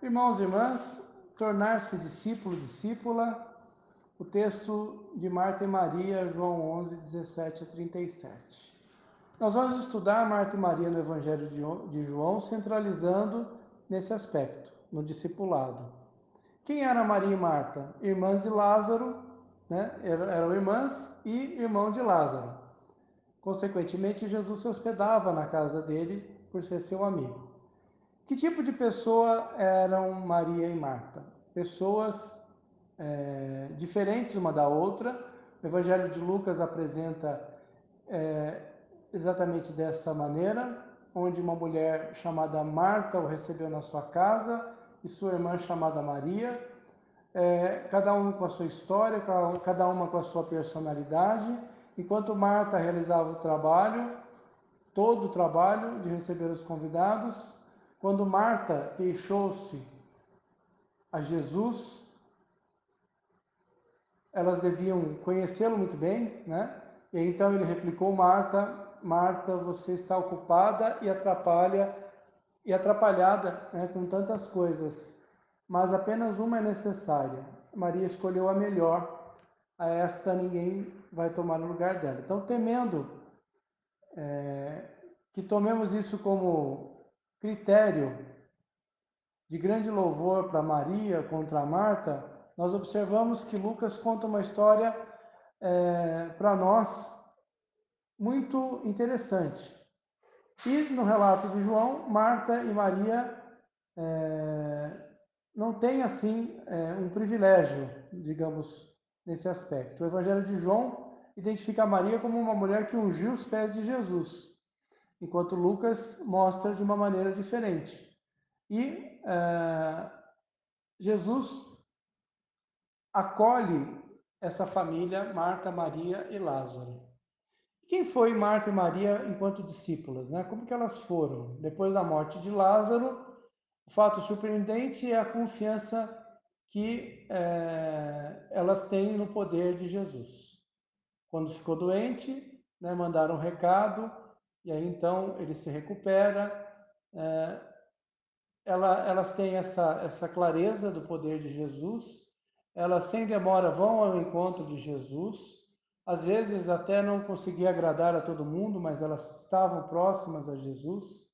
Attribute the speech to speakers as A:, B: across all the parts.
A: Irmãos e irmãs, tornar-se discípulo, discípula, o texto de Marta e Maria, João 11, 17 a 37. Nós vamos estudar Marta e Maria no Evangelho de João, centralizando nesse aspecto, no discipulado. Quem era Maria e Marta? Irmãs de Lázaro, né? eram irmãs e irmão de Lázaro. Consequentemente, Jesus se hospedava na casa dele por ser seu amigo. Que tipo de pessoa eram Maria e Marta? Pessoas é, diferentes uma da outra. O Evangelho de Lucas apresenta é, exatamente dessa maneira, onde uma mulher chamada Marta o recebeu na sua casa e sua irmã chamada Maria, é, cada um com a sua história, cada uma com a sua personalidade. Enquanto Marta realizava o trabalho, todo o trabalho de receber os convidados, quando Marta queixou-se a Jesus, elas deviam conhecê-lo muito bem, né? E então ele replicou: Marta, Marta, você está ocupada e atrapalha e atrapalhada né, com tantas coisas, mas apenas uma é necessária. Maria escolheu a melhor, a esta ninguém vai tomar o lugar dela. Então, temendo é, que tomemos isso como critério de grande louvor para Maria contra Marta, nós observamos que Lucas conta uma história é, para nós muito interessante. E no relato de João, Marta e Maria é, não têm assim é, um privilégio, digamos, nesse aspecto. O Evangelho de João identifica Maria como uma mulher que ungiu os pés de Jesus enquanto Lucas mostra de uma maneira diferente. E é, Jesus acolhe essa família, Marta, Maria e Lázaro. Quem foi Marta e Maria enquanto discípulas? Né? Como que elas foram? Depois da morte de Lázaro, o fato surpreendente é a confiança que é, elas têm no poder de Jesus. Quando ficou doente, né, mandaram um recado, e aí então ele se recupera. É, ela, elas têm essa, essa clareza do poder de Jesus, elas sem demora vão ao encontro de Jesus, às vezes até não conseguia agradar a todo mundo, mas elas estavam próximas a Jesus.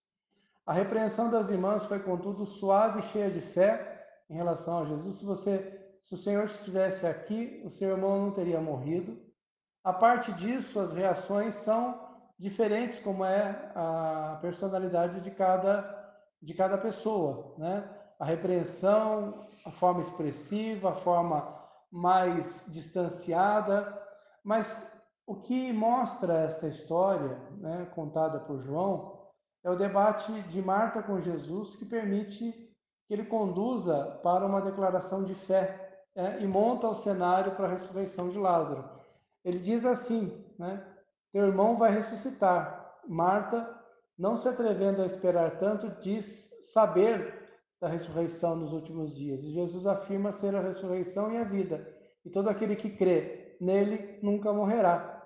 A: A repreensão das irmãs foi, contudo, suave e cheia de fé em relação a Jesus. Se você, se o Senhor estivesse aqui, o seu irmão não teria morrido. A parte disso, as reações são diferentes como é a personalidade de cada de cada pessoa, né? A repreensão, a forma expressiva, a forma mais distanciada, mas o que mostra essa história, né, contada por João, é o debate de Marta com Jesus que permite que ele conduza para uma declaração de fé é, e monta o cenário para a ressurreição de Lázaro. Ele diz assim, né? Teu irmão vai ressuscitar. Marta, não se atrevendo a esperar tanto, diz saber da ressurreição nos últimos dias. E Jesus afirma ser a ressurreição e a vida. E todo aquele que crê nele nunca morrerá.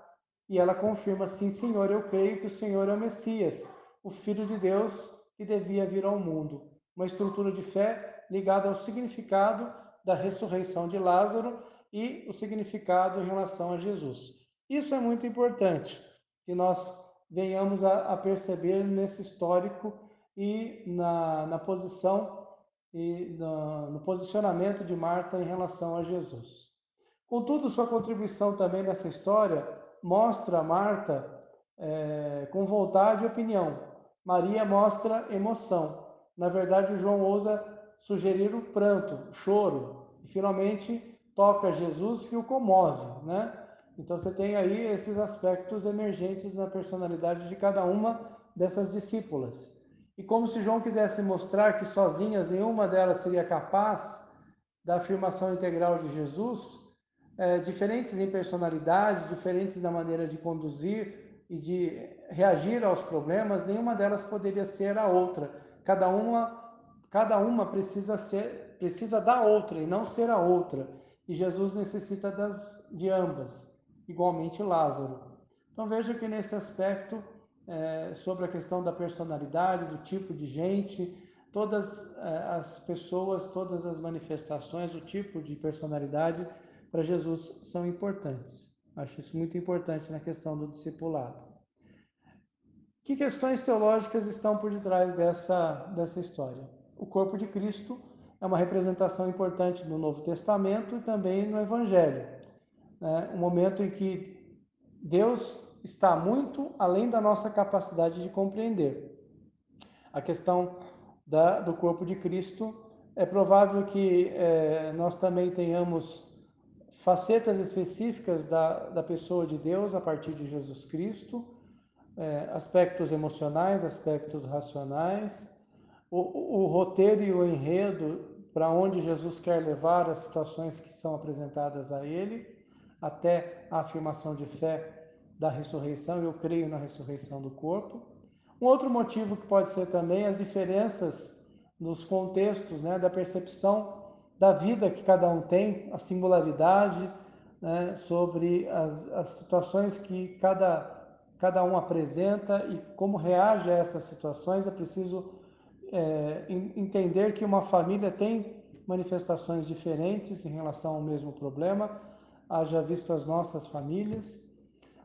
A: E ela confirma: Sim, Senhor, eu creio que o Senhor é o Messias, o Filho de Deus que devia vir ao mundo. Uma estrutura de fé ligada ao significado da ressurreição de Lázaro e o significado em relação a Jesus. Isso é muito importante, que nós venhamos a, a perceber nesse histórico e na, na posição e no, no posicionamento de Marta em relação a Jesus. Contudo, sua contribuição também nessa história mostra Marta é, com vontade e opinião. Maria mostra emoção. Na verdade, João ousa sugerir o pranto, o choro, e finalmente toca Jesus que o comove, né? Então você tem aí esses aspectos emergentes na personalidade de cada uma dessas discípulas. E como se João quisesse mostrar que sozinhas nenhuma delas seria capaz da afirmação integral de Jesus, é, diferentes em personalidade, diferentes na maneira de conduzir e de reagir aos problemas, nenhuma delas poderia ser a outra. Cada uma, cada uma precisa ser, precisa da outra e não ser a outra. E Jesus necessita das de ambas igualmente Lázaro. Então veja que nesse aspecto, é, sobre a questão da personalidade, do tipo de gente, todas eh, as pessoas, todas as manifestações, o tipo de personalidade para Jesus são importantes. Acho isso muito importante na questão do discipulado. Que questões teológicas estão por detrás dessa, dessa história? O corpo de Cristo é uma representação importante no Novo Testamento e também no Evangelho. Né? Um momento em que Deus está muito além da nossa capacidade de compreender. A questão da, do corpo de Cristo é provável que é, nós também tenhamos facetas específicas da, da pessoa de Deus a partir de Jesus Cristo, é, aspectos emocionais, aspectos racionais, o, o, roteiro e o enredo para onde Jesus quer levar as situações que são apresentadas a ele, até a afirmação de fé da ressurreição, eu creio na ressurreição do corpo. Um outro motivo que pode ser também as diferenças nos contextos, né, da percepção da vida que cada um tem, a singularidade, né, sobre as, as situações que cada, cada um apresenta e como reage a essas situações. É preciso é, entender que uma família tem manifestações diferentes em relação ao mesmo problema, haja visto as nossas famílias.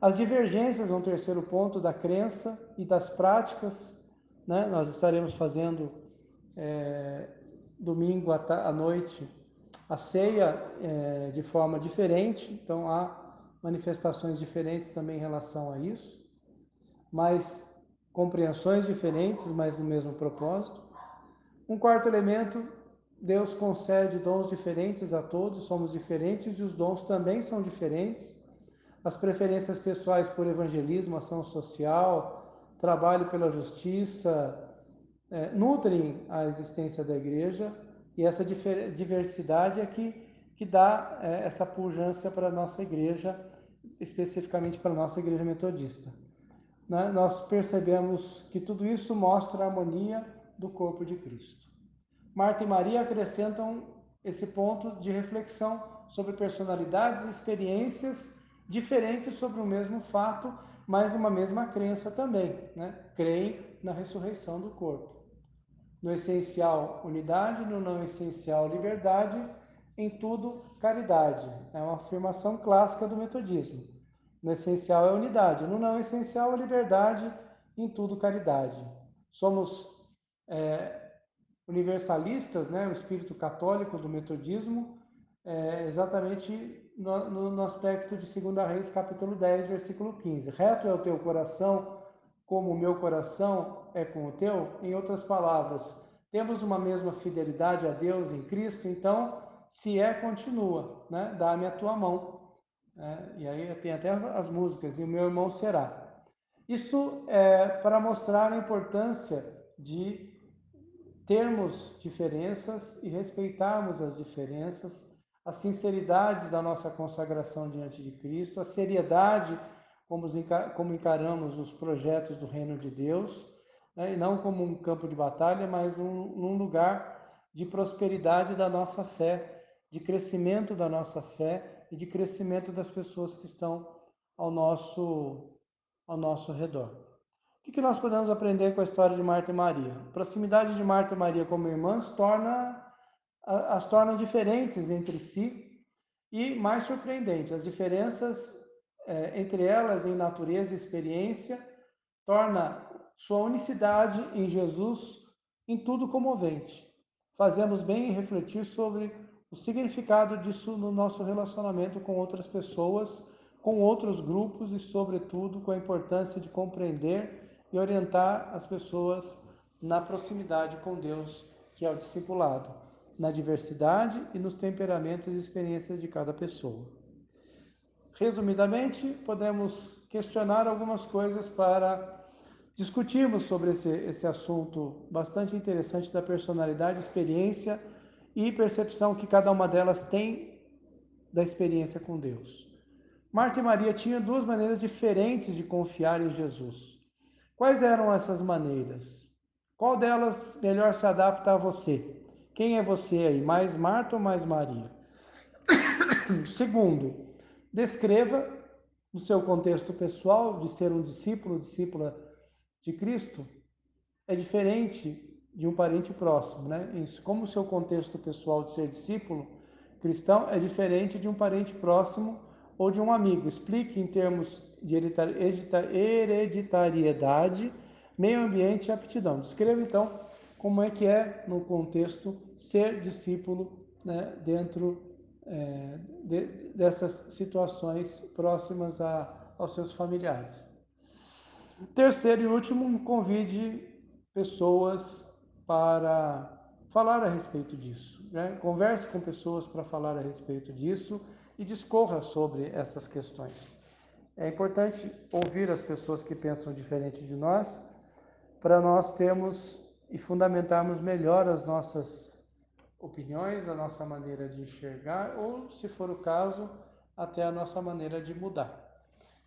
A: As divergências, um terceiro ponto, da crença e das práticas, né? nós estaremos fazendo é, domingo à, noite a ceia é, de forma diferente, então há manifestações diferentes também em relação a isso, mas compreensões diferentes, mas no mesmo propósito. Um quarto elemento, Deus concede dons diferentes a todos, somos diferentes e os dons também são diferentes. As preferências pessoais por evangelismo, ação social, trabalho pela justiça, é, nutrem a existência da igreja e essa diversidade é que, que dá é, essa pujança para a nossa igreja, especificamente para a nossa igreja metodista. Né? Nós percebemos que tudo isso mostra a harmonia do corpo de Cristo. Marta e Maria acrescentam esse ponto de reflexão sobre personalidades e experiências diferentes sobre o mesmo fato, mas uma mesma crença também, né? Creem na ressurreição do corpo no essencial unidade, no não essencial liberdade, em tudo caridade. É uma afirmação clássica do metodismo. No essencial é unidade, no não essencial é liberdade, em tudo caridade. Somos é, universalistas, né, o espírito católico do metodismo, é, exatamente no, no, aspecto de 2 Reis, capítulo 10, versículo 15. Reto é o teu coração, como o meu coração é com o teu? Em outras palavras, temos uma mesma fidelidade a Deus em Cristo, então, se é, continua, né? Dá-me a tua mão. É, e aí tem até as músicas, e o meu irmão será. Isso é para mostrar a importância de termos diferenças e respeitarmos as diferenças, a sinceridade da nossa consagração diante de Cristo, a seriedade como encaramos os projetos do reino de Deus, né? e não como um campo de batalha, mas um, um lugar de prosperidade da nossa fé, de crescimento da nossa fé e de crescimento das pessoas que estão ao nosso, ao nosso redor. O que, nós podemos aprender com a história de Marta e Maria? A proximidade de Marta e Maria como irmãs torna as torna diferentes entre si e mais surpreendente, as diferenças é, entre elas em natureza e experiência, torna sua unicidade em Jesus em tudo comovente. Fazemos bem em refletir sobre o significado disso no nosso relacionamento com outras pessoas, com outros grupos e, sobretudo, com a importância de compreender e orientar as pessoas na proximidade com Deus, que é o discipulado, na diversidade e nos temperamentos e experiências de cada pessoa. Resumidamente, podemos questionar algumas coisas para discutirmos sobre esse, esse assunto bastante interessante da personalidade, experiência e percepção que cada uma delas tem da experiência com Deus. Marta e Maria tinham duas maneiras diferentes de confiar em Jesus. Quais eram essas maneiras? Qual delas melhor se adapta a você? Quem é você aí, mais Marta ou mais Maria? Segundo, descreva no seu contexto pessoal de ser um discípulo, discípula de Cristo, é diferente de um parente próximo, né? Como o seu contexto pessoal de ser discípulo cristão é diferente de um parente próximo ou de um amigo. Explique em termos de hereditariedade, meio ambiente e aptidão. Descreva então como é que é no contexto ser discípulo né, dentro é, de, dessas situações próximas a, aos seus familiares. Terceiro e último, convide pessoas para falar a respeito disso. Né? Converse com pessoas para falar a respeito disso e discorra sobre essas questões. É importante ouvir as pessoas que pensam diferente de nós para nós termos e fundamentarmos melhor as nossas opiniões, a nossa maneira de enxergar ou, se for o caso, até a nossa maneira de mudar.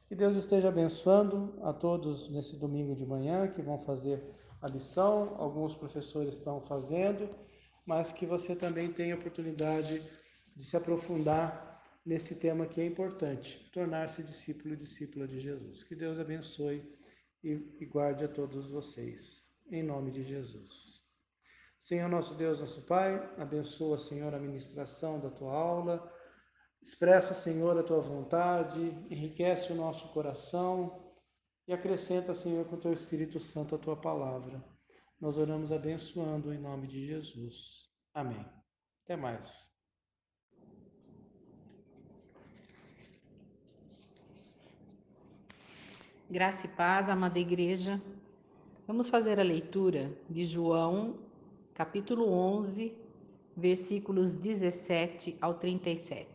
A: Que Deus esteja abençoando a todos nesse domingo de manhã que vão fazer a lição, alguns professores estão fazendo, mas que você também tenha oportunidade de se aprofundar nesse tema que é importante, tornar-se discípulo e discípula de Jesus. Que Deus abençoe e, guarde a todos vocês, em nome de Jesus. Senhor nosso Deus, nosso Pai, abençoa, Senhor, a ministração da tua aula, expressa, Senhor, a tua vontade, enriquece o nosso coração e acrescenta, Senhor, com o teu Espírito Santo a tua palavra. Nós oramos abençoando em nome de Jesus. Amém. Até mais.
B: Graça e paz, amada igreja. Vamos fazer a leitura de João, capítulo 11, versículos 17 ao 37.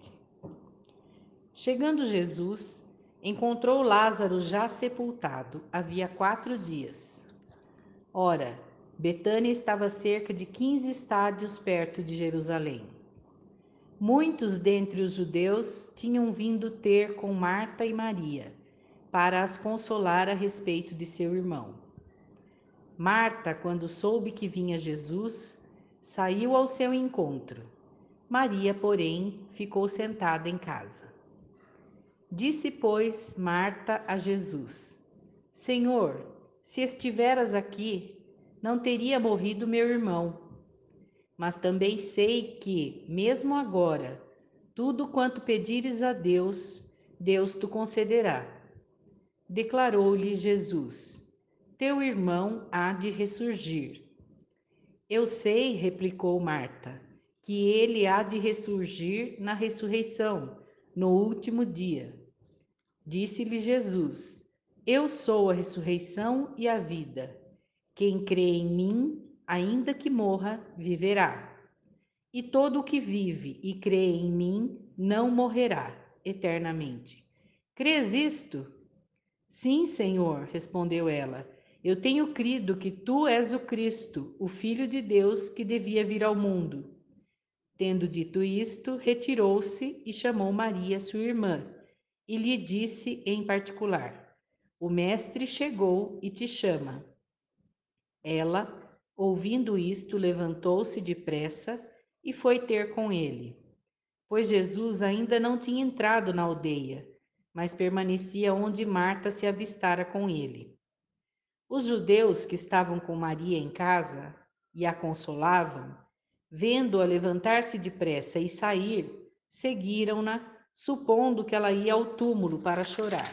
B: Chegando Jesus, encontrou Lázaro já sepultado, havia quatro dias. Ora, Betânia estava cerca de 15 estádios perto de Jerusalém. Muitos dentre os judeus tinham vindo ter com Marta e Maria para as consolar a respeito de seu irmão. Marta, quando soube que vinha Jesus, saiu ao seu encontro. Maria, porém, ficou sentada em casa. Disse, pois, Marta a Jesus: Senhor, se estiveras aqui, não teria morrido meu irmão. Mas também sei que, mesmo agora, tudo quanto pedires a Deus, Deus te concederá. Declarou-lhe Jesus: Teu irmão há de ressurgir. Eu sei, replicou Marta, que ele há de ressurgir na ressurreição, no último dia. Disse-lhe Jesus: Eu sou a ressurreição e a vida. Quem crê em mim, ainda que morra, viverá. E todo o que vive e crê em mim não morrerá eternamente. Crês isto? Sim, Senhor, respondeu ela. Eu tenho crido que tu és o Cristo, o Filho de Deus que devia vir ao mundo. Tendo dito isto, retirou-se e chamou Maria, sua irmã, e lhe disse em particular: O Mestre chegou e te chama. Ela, ouvindo isto, levantou-se depressa e foi ter com ele. Pois Jesus ainda não tinha entrado na aldeia mas permanecia onde Marta se avistara com ele. Os judeus que estavam com Maria em casa e a consolavam, vendo-a levantar-se depressa e sair, seguiram-na, supondo que ela ia ao túmulo para chorar.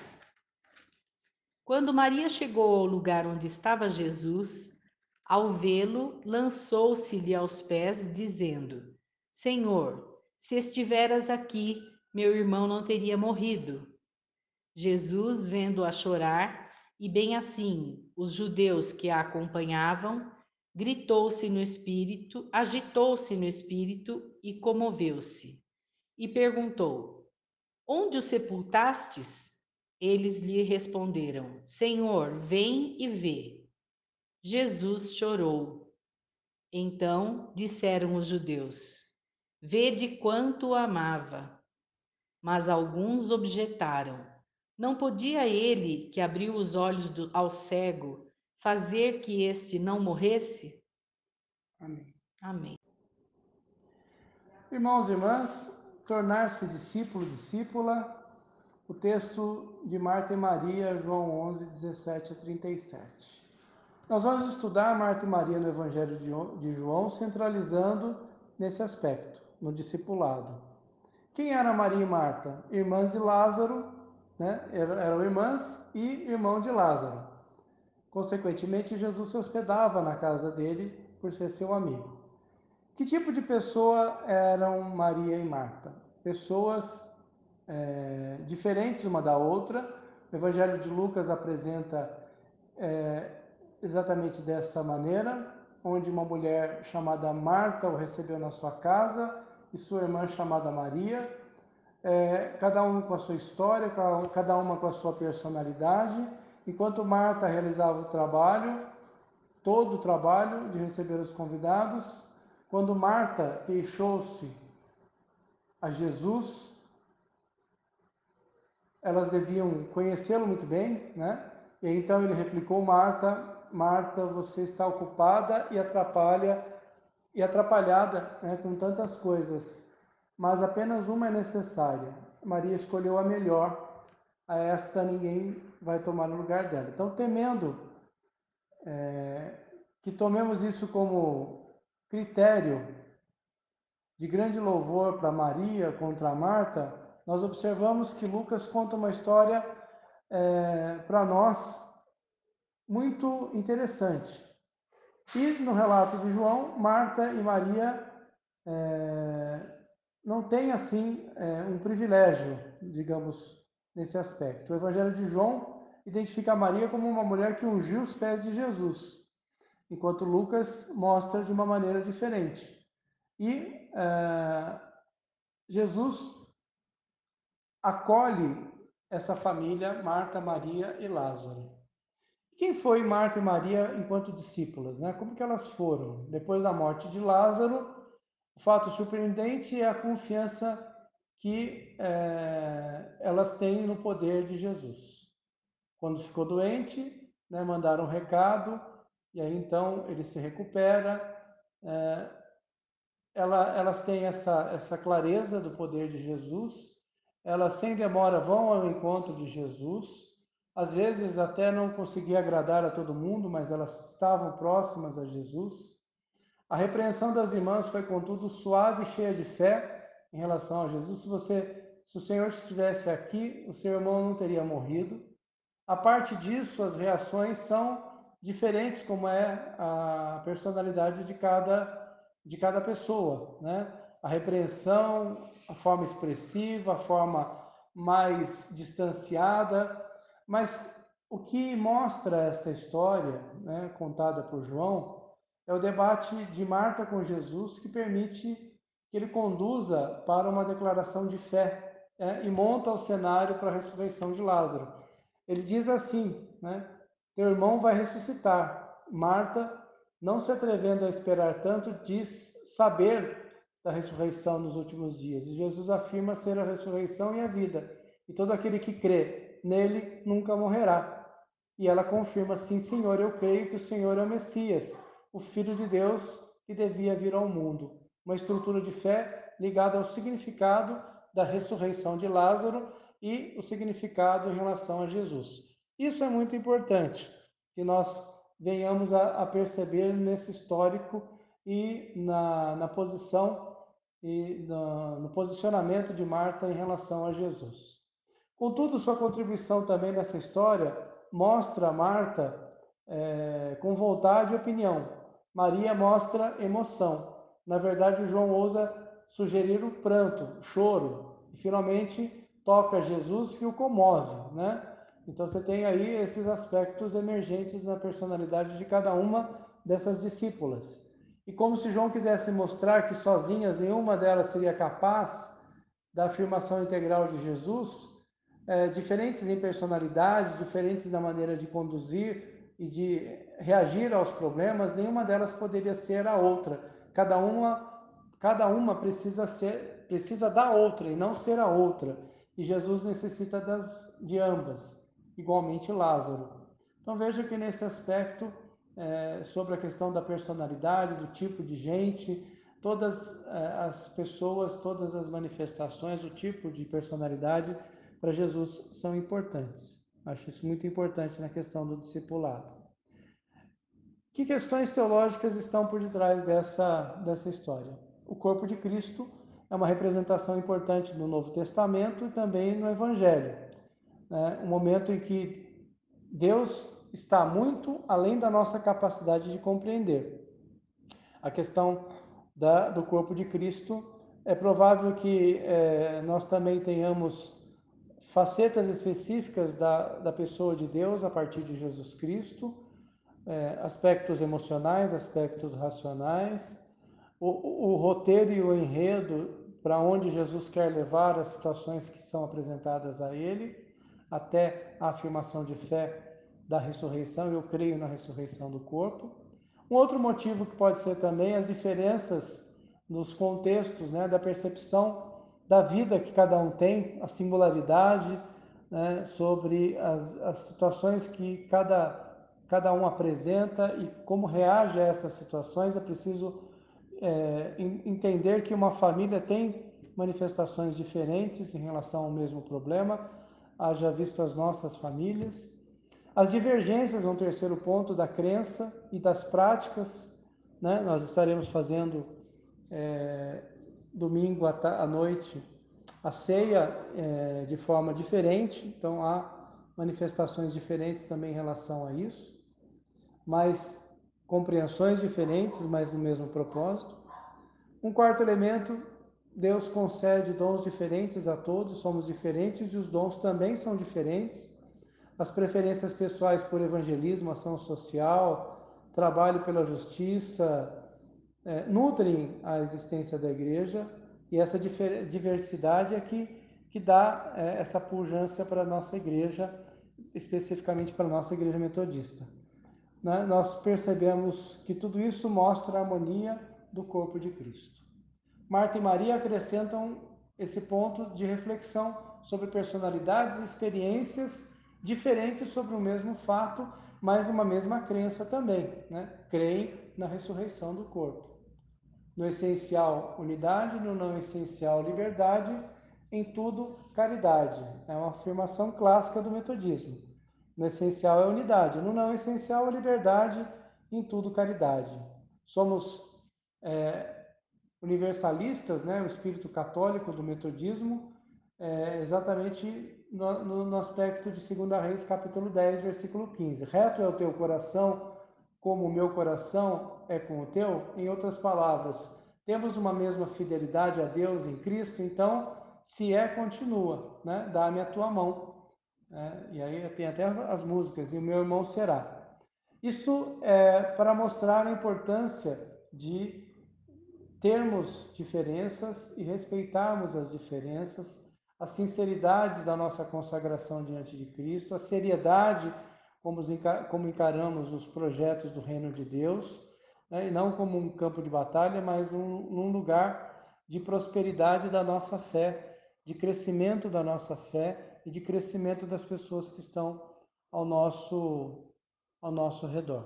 B: Quando Maria chegou ao lugar onde estava Jesus, ao vê-lo, lançou-se-lhe aos pés, dizendo: Senhor, se estiveras aqui, meu irmão não teria morrido. Jesus, vendo-a chorar, e bem assim os judeus que a acompanhavam, gritou-se no espírito, agitou-se no espírito e comoveu-se. E perguntou: Onde o sepultastes? Eles lhe responderam: Senhor, vem e vê. Jesus chorou. Então disseram os judeus: Vede quanto o amava. Mas alguns objetaram: não podia ele, que abriu os olhos do, ao cego, fazer que este não morresse?
A: Amém.
B: Amém.
A: Irmãos e irmãs, tornar-se discípulo, discípula, o texto de Marta e Maria, João 11, 17 a 37. Nós vamos estudar Marta e Maria no Evangelho de João, centralizando nesse aspecto, no discipulado. Quem era Maria e Marta? Irmãs de Lázaro, né? eram irmãs e irmão de Lázaro. Consequentemente, Jesus se hospedava na casa dele por ser seu amigo. Que tipo de pessoa eram Maria e Marta? Pessoas é, diferentes uma da outra. O Evangelho de Lucas apresenta é, exatamente dessa maneira, onde uma mulher chamada Marta o recebeu na sua casa e sua irmã chamada Maria, é, cada um com a sua história, cada uma com a sua personalidade. Enquanto Marta realizava o trabalho, todo o trabalho de receber os convidados, quando Marta queixou-se a Jesus, elas deviam conhecê-lo muito bem, né? E então ele replicou: Marta, Marta, você está ocupada e atrapalha e atrapalhada né, com tantas coisas, mas apenas uma é necessária. Maria escolheu a melhor, a esta ninguém vai tomar o lugar dela. Então, temendo é, que tomemos isso como critério de grande louvor para Maria contra Marta, nós observamos que Lucas conta uma história é, para nós muito interessante. E no relato de João, Marta e Maria é, não têm assim é, um privilégio, digamos, nesse aspecto. O Evangelho de João identifica Maria como uma mulher que ungiu os pés de Jesus, enquanto Lucas mostra de uma maneira diferente. E é, Jesus acolhe essa família, Marta, Maria e Lázaro. Quem foi Marta e Maria enquanto discípulas? Né? Como que elas foram? Depois da morte de Lázaro, o fato surpreendente é a confiança que é, elas têm no poder de Jesus. Quando ficou doente, né, mandaram um recado, e aí então ele se recupera. É, ela, elas têm essa, essa clareza do poder de Jesus, elas sem demora vão ao encontro de Jesus, às vezes até não conseguia agradar a todo mundo, mas elas estavam próximas a Jesus. A repreensão das irmãs foi, contudo, suave e cheia de fé em relação a Jesus. Se você, se o Senhor estivesse aqui, o seu irmão não teria morrido. A parte disso, as reações são diferentes, como é a personalidade de cada de cada pessoa, né? A repreensão, a forma expressiva, a forma mais distanciada, mas o que mostra essa história, né, contada por João, é o debate de Marta com Jesus que permite que ele conduza para uma declaração de fé é, e monta o cenário para a ressurreição de Lázaro. Ele diz assim, né, teu irmão vai ressuscitar. Marta, não se atrevendo a esperar tanto, diz saber da ressurreição nos últimos dias. E Jesus afirma ser a ressurreição e a vida. E todo aquele que crê nele nunca morrerá. E ela confirma: Sim, Senhor, eu creio que o Senhor é o Messias, o Filho de Deus que devia vir ao mundo. Uma estrutura de fé ligada ao significado da ressurreição de Lázaro e o significado em relação a Jesus. Isso é muito importante que nós venhamos a, a perceber nesse histórico e na, na posição e no, no posicionamento de Marta em relação a Jesus. Contudo, sua contribuição também nessa história mostra Marta é, com vontade e opinião. Maria mostra emoção. Na verdade, João ousa sugerir o pranto, o choro, e finalmente toca Jesus que o comove, né? Então você tem aí esses aspectos emergentes na personalidade de cada uma dessas discípulas. E como se João quisesse mostrar que sozinhas nenhuma delas seria capaz da afirmação integral de Jesus, é, diferentes em personalidade, diferentes na maneira de conduzir e de reagir aos problemas, nenhuma delas poderia ser a outra. Cada uma, cada uma precisa ser, precisa da outra e não ser a outra. E Jesus necessita das de ambas, igualmente Lázaro. Então veja que nesse aspecto é, sobre a questão da personalidade, do tipo de gente, todas é, as pessoas, todas as manifestações, o tipo de personalidade para Jesus são importantes. Acho isso muito importante na questão do discipulado. Que questões teológicas estão por detrás dessa, dessa história? O corpo de Cristo é uma representação importante no Novo Testamento e também no Evangelho. Né? Um momento em que Deus está muito além da nossa capacidade de compreender. A questão da, do corpo de Cristo é provável que é, nós também tenhamos facetas específicas da, da pessoa de Deus a partir de Jesus Cristo, é, aspectos emocionais, aspectos racionais, o, o, roteiro e o enredo para onde Jesus quer levar as situações que são apresentadas a ele, até a afirmação de fé da ressurreição, eu creio na ressurreição do corpo. Um outro motivo que pode ser também as diferenças nos contextos, né, da percepção da vida que cada um tem, a singularidade, né, sobre as, as situações que cada, cada um apresenta e como reage a essas situações. É preciso é, entender que uma família tem manifestações diferentes em relação ao mesmo problema, haja visto as nossas famílias. As divergências, um terceiro ponto, da crença e das práticas. Né? Nós estaremos fazendo é, domingo à, noite a ceia é, de forma diferente, então há manifestações diferentes também em relação a isso, mas compreensões diferentes, mas no mesmo propósito. Um quarto elemento, Deus concede dons diferentes a todos, somos diferentes e os dons também são diferentes as preferências pessoais por evangelismo, ação social, trabalho pela justiça, é, nutrem a existência da igreja e essa diversidade é que, que dá é, essa pujança para a nossa igreja, especificamente para a nossa igreja metodista. Né? Nós percebemos que tudo isso mostra a harmonia do corpo de Cristo. Marta e Maria acrescentam esse ponto de reflexão sobre personalidades e experiências diferentes sobre o mesmo fato, mas uma mesma crença também, né? Creem na ressurreição do corpo. No essencial, unidade, no não essencial, liberdade, em tudo, caridade. É uma afirmação clássica do metodismo. No essencial é unidade, no não essencial é liberdade, em tudo, caridade. Somos é, universalistas, né? o espírito católico do metodismo, é exatamente no, no, aspecto de 2 Reis, capítulo 10, versículo 15. Reto é o teu coração, como o meu coração é com o teu. Em outras palavras, temos uma mesma fidelidade a Deus em Cristo, então, se é, continua, né? Dá-me a tua mão. É, e aí tem até as músicas, e o meu irmão será. Isso é para mostrar a importância de termos diferenças e respeitarmos as diferenças a sinceridade da nossa consagração diante de Cristo, a seriedade como encaramos os projetos do reino de Deus, né? e não como um campo de batalha, mas um, um lugar de prosperidade da nossa fé, de crescimento da nossa fé e de crescimento das pessoas que estão ao nosso, ao nosso redor.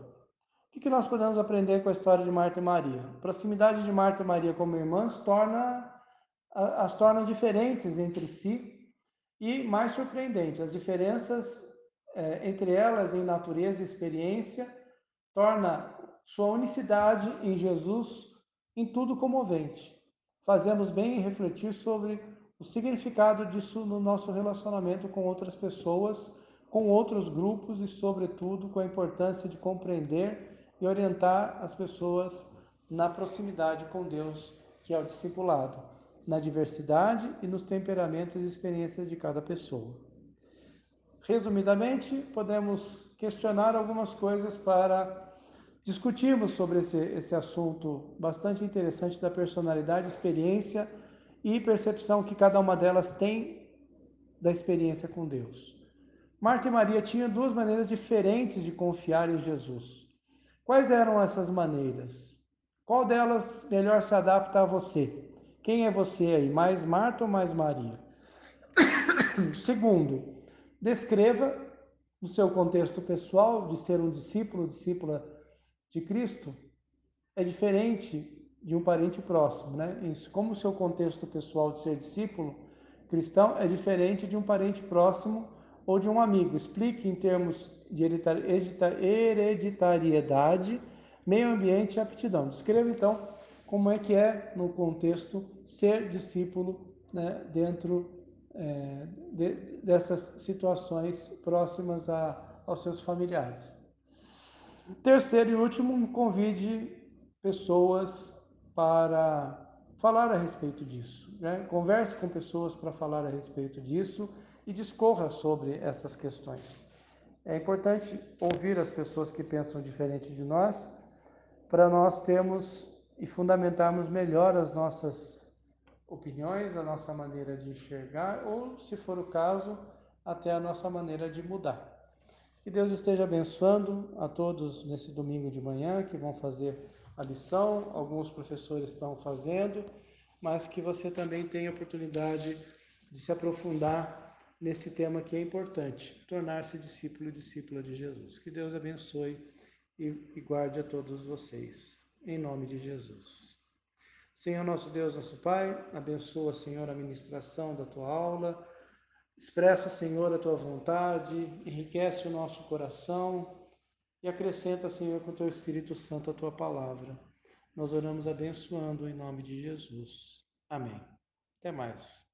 A: O que nós podemos aprender com a história de Marta e Maria? A proximidade de Marta e Maria como irmãs torna as torna diferentes entre si e mais surpreendente, as diferenças é, entre elas em natureza e experiência torna sua unicidade em Jesus em tudo comovente. Fazemos bem em refletir sobre o significado disso no nosso relacionamento com outras pessoas, com outros grupos e, sobretudo, com a importância de compreender e orientar as pessoas na proximidade com Deus, que é o discipulado na diversidade e nos temperamentos e experiências de cada pessoa. Resumidamente, podemos questionar algumas coisas para discutirmos sobre esse, esse assunto bastante interessante da personalidade, experiência e percepção que cada uma delas tem da experiência com Deus. Marta e Maria tinham duas maneiras diferentes de confiar em Jesus. Quais eram essas maneiras? Qual delas melhor se adapta a você? Quem é você aí, mais Marta ou mais Maria? Segundo, descreva no seu contexto pessoal de ser um discípulo, discípula de Cristo, é diferente de um parente próximo, né? Como o seu contexto pessoal de ser discípulo cristão é diferente de um parente próximo ou de um amigo. Explique em termos de hereditariedade Meio ambiente e aptidão. Descreva então como é que é no contexto ser discípulo né, dentro é, de, dessas situações próximas a, aos seus familiares. Terceiro e último, convide pessoas para falar a respeito disso. Né? Converse com pessoas para falar a respeito disso e discorra sobre essas questões. É importante ouvir as pessoas que pensam diferente de nós, para nós termos e fundamentarmos melhor as nossas opiniões, a nossa maneira de enxergar, ou, se for o caso, até a nossa maneira de mudar. Que Deus esteja abençoando a todos nesse domingo de manhã que vão fazer a lição, alguns professores estão fazendo, mas que você também tenha oportunidade de se aprofundar nesse tema que é importante, tornar-se discípulo e discípula de Jesus. Que Deus abençoe e, guarde a todos vocês, em nome de Jesus. Senhor nosso Deus, nosso Pai, abençoa, Senhor, a ministração da tua aula, expressa, Senhor, a tua vontade, enriquece o nosso coração e acrescenta, Senhor, com o teu Espírito Santo a tua palavra. Nós oramos abençoando em nome de Jesus. Amém. Até mais.